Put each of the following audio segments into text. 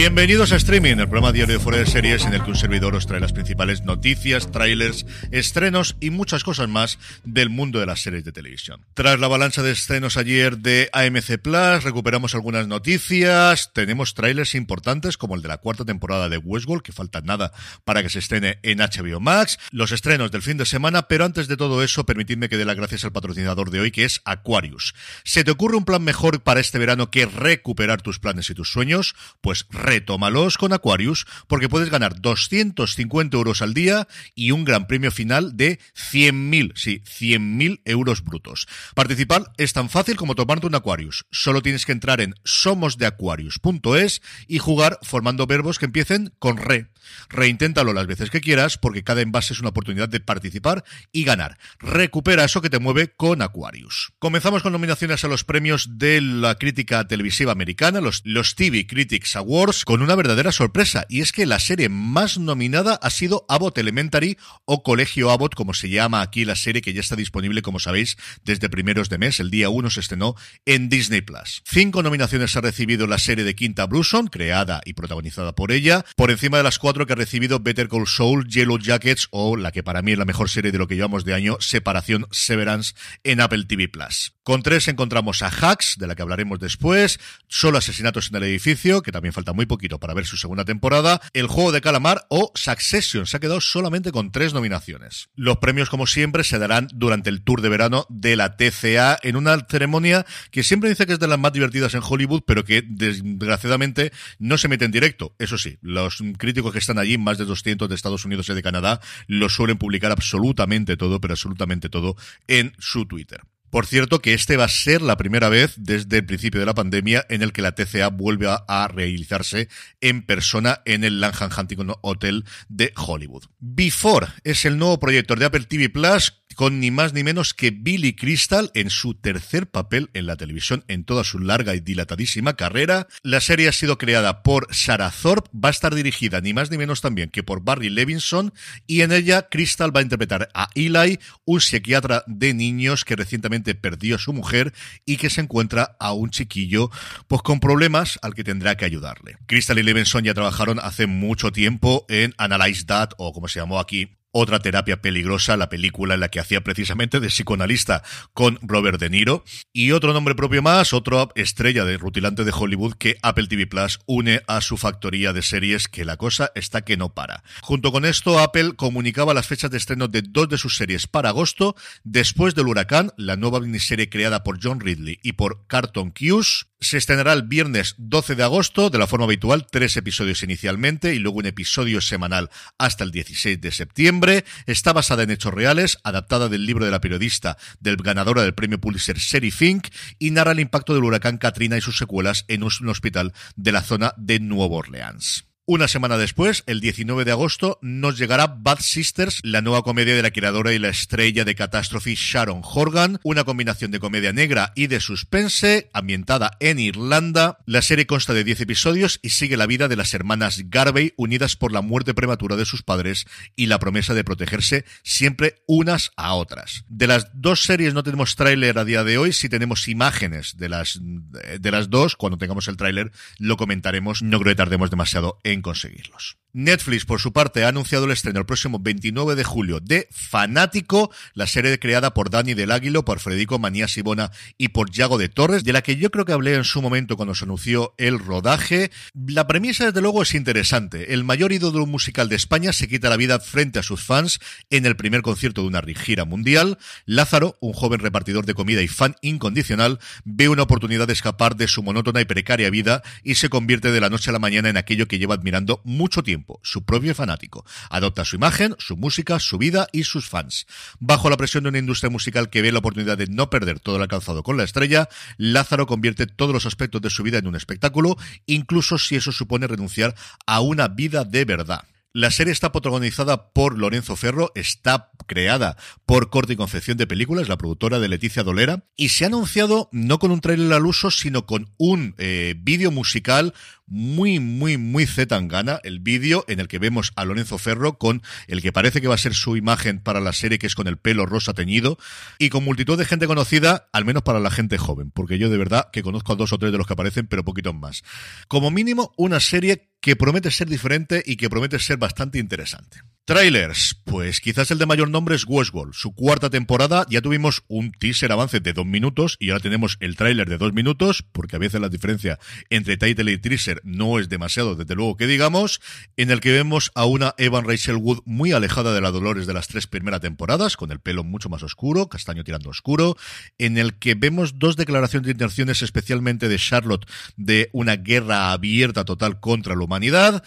Bienvenidos a Streaming, el programa diario de fuera de series en el que un servidor os trae las principales noticias, trailers, estrenos y muchas cosas más del mundo de las series de televisión. Tras la avalancha de estrenos ayer de AMC Plus, recuperamos algunas noticias, tenemos trailers importantes como el de la cuarta temporada de Westworld, que falta nada para que se estrene en HBO Max, los estrenos del fin de semana, pero antes de todo eso, permitidme que dé las gracias al patrocinador de hoy, que es Aquarius. ¿Se te ocurre un plan mejor para este verano que recuperar tus planes y tus sueños? Pues retómalos con Aquarius porque puedes ganar 250 euros al día y un gran premio final de 100.000, sí, 100.000 euros brutos. Participar es tan fácil como tomarte un Aquarius. Solo tienes que entrar en somosdeaquarius.es y jugar formando verbos que empiecen con re. Reinténtalo las veces que quieras porque cada envase es una oportunidad de participar y ganar. Recupera eso que te mueve con Aquarius. Comenzamos con nominaciones a los premios de la crítica televisiva americana, los, los TV Critics Awards, con una verdadera sorpresa, y es que la serie más nominada ha sido Abbott Elementary o Colegio Abbott, como se llama aquí la serie que ya está disponible, como sabéis, desde primeros de mes. El día 1 se estrenó en Disney Plus. Cinco nominaciones ha recibido la serie de Quinta Brunson, creada y protagonizada por ella, por encima de las cuatro que ha recibido Better Call Saul, Yellow Jackets o la que para mí es la mejor serie de lo que llevamos de año, Separación Severance en Apple TV Plus. Con tres encontramos a Hacks, de la que hablaremos después, Solo Asesinatos en el Edificio, que también falta muy poquito para ver su segunda temporada, El Juego de Calamar o Succession. Se ha quedado solamente con tres nominaciones. Los premios, como siempre, se darán durante el tour de verano de la TCA en una ceremonia que siempre dice que es de las más divertidas en Hollywood, pero que desgraciadamente no se mete en directo. Eso sí, los críticos que están allí, más de 200 de Estados Unidos y de Canadá, lo suelen publicar absolutamente todo, pero absolutamente todo en su Twitter. Por cierto, que este va a ser la primera vez desde el principio de la pandemia en el que la TCA vuelve a, realizarse en persona en el Langham Huntington Hotel de Hollywood. Before es el nuevo proyecto de Apple TV Plus con ni más ni menos que Billy Crystal en su tercer papel en la televisión en toda su larga y dilatadísima carrera. La serie ha sido creada por Sarah Thorpe, va a estar dirigida ni más ni menos también que por Barry Levinson y en ella Crystal va a interpretar a Eli, un psiquiatra de niños que recientemente perdió a su mujer y que se encuentra a un chiquillo pues con problemas al que tendrá que ayudarle. Crystal y Levinson ya trabajaron hace mucho tiempo en Analyze That o como se llamó aquí otra terapia peligrosa, la película en la que hacía precisamente de psicoanalista con Robert De Niro. Y otro nombre propio más, otra estrella de rutilante de Hollywood que Apple TV Plus une a su factoría de series, que la cosa está que no para. Junto con esto, Apple comunicaba las fechas de estreno de dos de sus series para agosto, después del huracán, la nueva miniserie creada por John Ridley y por Carton Cuse, se estrenará el viernes 12 de agosto, de la forma habitual, tres episodios inicialmente y luego un episodio semanal hasta el 16 de septiembre. Está basada en hechos reales, adaptada del libro de la periodista del ganadora del premio Pulitzer, Sherry Fink, y narra el impacto del huracán Katrina y sus secuelas en un hospital de la zona de Nueva Orleans. Una semana después, el 19 de agosto, nos llegará Bad Sisters, la nueva comedia de la creadora y la estrella de Catastrophe Sharon Horgan, una combinación de comedia negra y de suspense, ambientada en Irlanda. La serie consta de 10 episodios y sigue la vida de las hermanas Garvey unidas por la muerte prematura de sus padres y la promesa de protegerse siempre unas a otras. De las dos series no tenemos tráiler a día de hoy, sí tenemos imágenes de las, de las dos. Cuando tengamos el tráiler lo comentaremos, no creo que tardemos demasiado en conseguirlos. Netflix, por su parte, ha anunciado el estreno el próximo 29 de julio de Fanático, la serie creada por Dani del Águilo, por Federico Manías Sibona y por Yago de Torres, de la que yo creo que hablé en su momento cuando se anunció el rodaje. La premisa, desde luego, es interesante. El mayor ídolo musical de España se quita la vida frente a sus fans en el primer concierto de una gira mundial. Lázaro, un joven repartidor de comida y fan incondicional, ve una oportunidad de escapar de su monótona y precaria vida y se convierte de la noche a la mañana en aquello que lleva admirando admirando mucho tiempo, su propio fanático. Adopta su imagen, su música, su vida y sus fans. Bajo la presión de una industria musical que ve la oportunidad de no perder todo el alcanzado con la estrella, Lázaro convierte todos los aspectos de su vida en un espectáculo, incluso si eso supone renunciar a una vida de verdad. La serie está protagonizada por Lorenzo Ferro, está creada por Corte y Confección de Películas, la productora de Leticia Dolera, y se ha anunciado no con un trailer al uso, sino con un eh, vídeo musical muy, muy, muy zetangana el vídeo en el que vemos a Lorenzo Ferro con el que parece que va a ser su imagen para la serie, que es con el pelo rosa teñido, y con multitud de gente conocida, al menos para la gente joven, porque yo de verdad que conozco a dos o tres de los que aparecen, pero poquitos más. Como mínimo, una serie que promete ser diferente y que promete ser bastante interesante. Trailers, pues quizás el de mayor nombre es Westworld, su cuarta temporada, ya tuvimos un teaser avance de dos minutos y ahora tenemos el tráiler de dos minutos, porque a veces la diferencia entre title y teaser no es demasiado, desde luego que digamos, en el que vemos a una Evan Rachel Wood muy alejada de la Dolores de las tres primeras temporadas, con el pelo mucho más oscuro, castaño tirando oscuro, en el que vemos dos declaraciones de intenciones especialmente de Charlotte de una guerra abierta total contra la humanidad,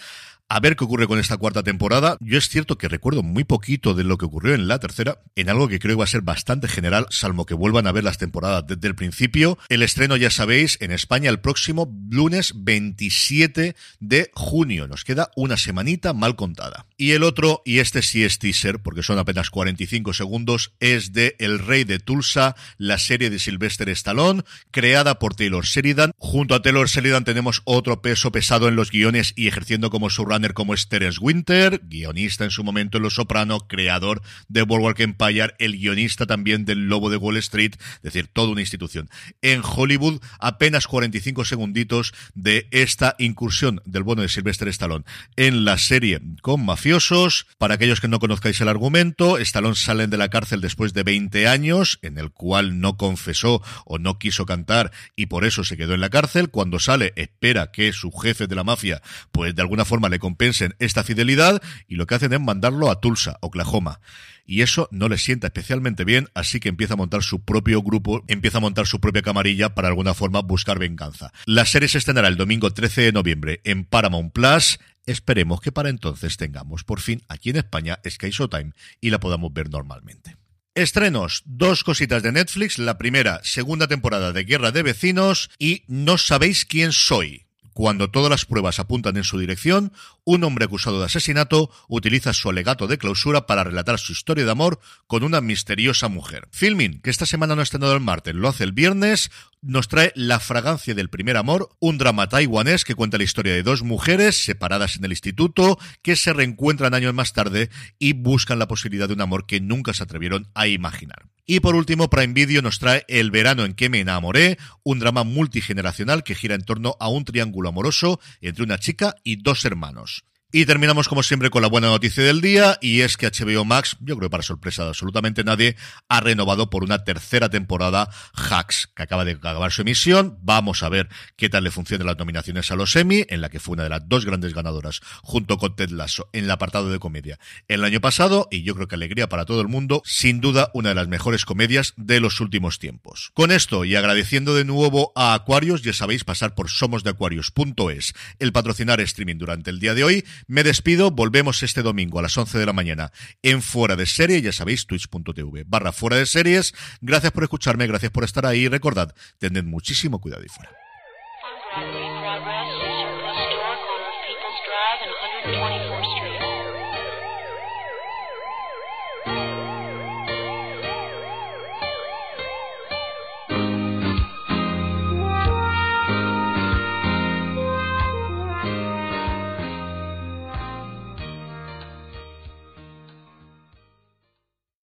a ver qué ocurre con esta cuarta temporada. Yo es cierto que recuerdo muy poquito de lo que ocurrió en la tercera, en algo que creo que va a ser bastante general, salvo que vuelvan a ver las temporadas desde el principio. El estreno, ya sabéis, en España el próximo lunes 27 de junio. Nos queda una semanita mal contada. Y el otro, y este sí es teaser, porque son apenas 45 segundos, es de El Rey de Tulsa, la serie de Sylvester Stallone, creada por Taylor Sheridan. Junto a Taylor Sheridan tenemos otro peso pesado en los guiones y ejerciendo como su como es Terence Winter, guionista en su momento en Los Soprano, creador de Boardwalk Empire, el guionista también del Lobo de Wall Street, es decir, toda una institución. En Hollywood, apenas 45 segunditos de esta incursión del bono de Sylvester Stallone en la serie con mafiosos. Para aquellos que no conozcáis el argumento, Stallone sale de la cárcel después de 20 años, en el cual no confesó o no quiso cantar y por eso se quedó en la cárcel. Cuando sale, espera que su jefe de la mafia, pues de alguna forma le compensen esta fidelidad y lo que hacen es mandarlo a Tulsa, Oklahoma. Y eso no le sienta especialmente bien, así que empieza a montar su propio grupo, empieza a montar su propia camarilla para alguna forma buscar venganza. La serie se estrenará el domingo 13 de noviembre en Paramount Plus. Esperemos que para entonces tengamos por fin aquí en España Sky Showtime y la podamos ver normalmente. Estrenos, dos cositas de Netflix, la primera, segunda temporada de Guerra de Vecinos y No sabéis quién soy. Cuando todas las pruebas apuntan en su dirección, un hombre acusado de asesinato utiliza su alegato de clausura para relatar su historia de amor con una misteriosa mujer. Filming, que esta semana no ha estrenado el martes, lo hace el viernes, nos trae La fragancia del primer amor, un drama taiwanés que cuenta la historia de dos mujeres separadas en el instituto que se reencuentran años más tarde y buscan la posibilidad de un amor que nunca se atrevieron a imaginar. Y por último, Prime Video nos trae El verano en que me enamoré, un drama multigeneracional que gira en torno a un triángulo amoroso entre una chica y dos hermanos. Y terminamos como siempre con la buena noticia del día y es que HBO Max, yo creo para sorpresa de absolutamente nadie, ha renovado por una tercera temporada Hacks, que acaba de acabar su emisión. Vamos a ver qué tal le funcionan las nominaciones a los Emmy, en la que fue una de las dos grandes ganadoras junto con Ted Lasso en el apartado de comedia el año pasado y yo creo que alegría para todo el mundo, sin duda una de las mejores comedias de los últimos tiempos. Con esto y agradeciendo de nuevo a Aquarius, ya sabéis pasar por somosdeaquarius.es, el patrocinar streaming durante el día de hoy, me despido, volvemos este domingo a las 11 de la mañana en Fuera de Serie, ya sabéis, twitch.tv barra Fuera de Series. Gracias por escucharme, gracias por estar ahí. Recordad, tened muchísimo cuidado y fuera.